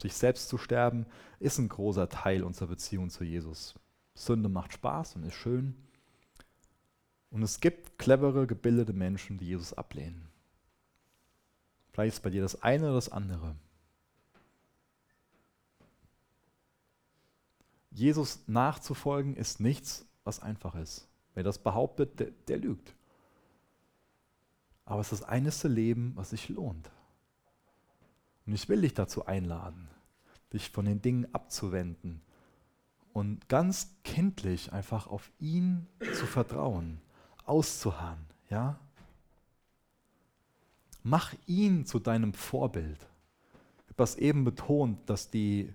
Sich selbst zu sterben ist ein großer Teil unserer Beziehung zu Jesus. Sünde macht Spaß und ist schön. Und es gibt clevere, gebildete Menschen, die Jesus ablehnen. Vielleicht ist bei dir das eine oder das andere. Jesus nachzufolgen ist nichts, was einfach ist. Wer das behauptet, der, der lügt. Aber es ist das einzige Leben, was sich lohnt. Und ich will dich dazu einladen, dich von den Dingen abzuwenden und ganz kindlich einfach auf ihn zu vertrauen, auszuharren, ja? Mach ihn zu deinem Vorbild. Ich habe das eben betont, dass die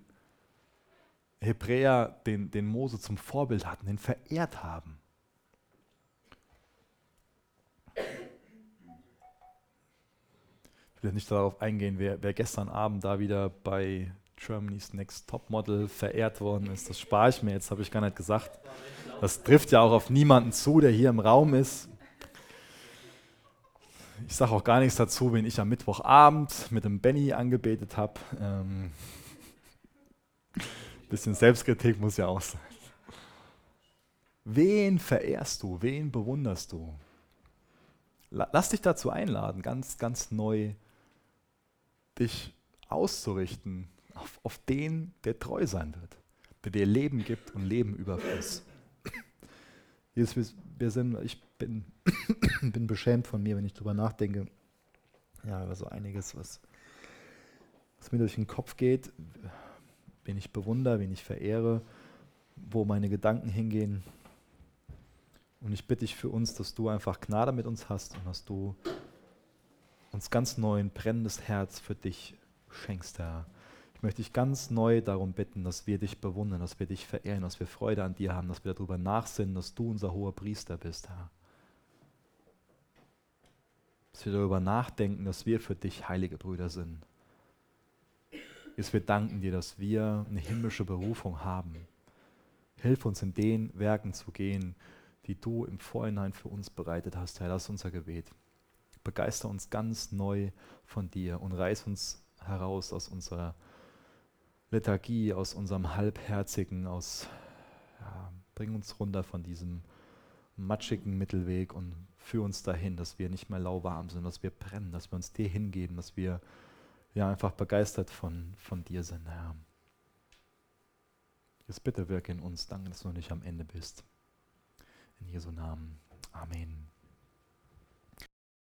Hebräer den, den Mose zum Vorbild hatten, den verehrt haben. Will nicht darauf eingehen, wer, wer gestern Abend da wieder bei Germany's Next Topmodel verehrt worden ist. Das spare ich mir jetzt, habe ich gar nicht gesagt. Das trifft ja auch auf niemanden zu, der hier im Raum ist. Ich sage auch gar nichts dazu, wen ich am Mittwochabend mit dem Benny angebetet habe. Ähm, bisschen Selbstkritik muss ja auch sein. Wen verehrst du? Wen bewunderst du? Lass dich dazu einladen, ganz, ganz neu dich auszurichten auf, auf den, der treu sein wird, der dir Leben gibt und Leben überfließt. Jesus, wir, sind, ich bin, bin beschämt von mir, wenn ich darüber nachdenke. Ja, über so einiges, was, was mir durch den Kopf geht, wen ich bewundere, wen ich verehre, wo meine Gedanken hingehen. Und ich bitte dich für uns, dass du einfach Gnade mit uns hast und dass du uns ganz neu ein brennendes Herz für dich schenkst, Herr. Ich möchte dich ganz neu darum bitten, dass wir dich bewundern, dass wir dich verehren, dass wir Freude an dir haben, dass wir darüber nachsinnen, dass du unser hoher Priester bist, Herr. Dass wir darüber nachdenken, dass wir für dich heilige Brüder sind. Dass wir danken dir, dass wir eine himmlische Berufung haben. Hilf uns in den Werken zu gehen, die du im Vorhinein für uns bereitet hast, Herr. Das ist unser Gebet. Begeister uns ganz neu von dir und reiß uns heraus aus unserer Lethargie, aus unserem Halbherzigen, aus, ja, bring uns runter von diesem matschigen Mittelweg und führ uns dahin, dass wir nicht mehr lauwarm sind, dass wir brennen, dass wir uns dir hingeben, dass wir ja einfach begeistert von, von dir sind, Herr. Jetzt bitte wirke in uns, danke, dass du nicht am Ende bist. In Jesu Namen. Amen.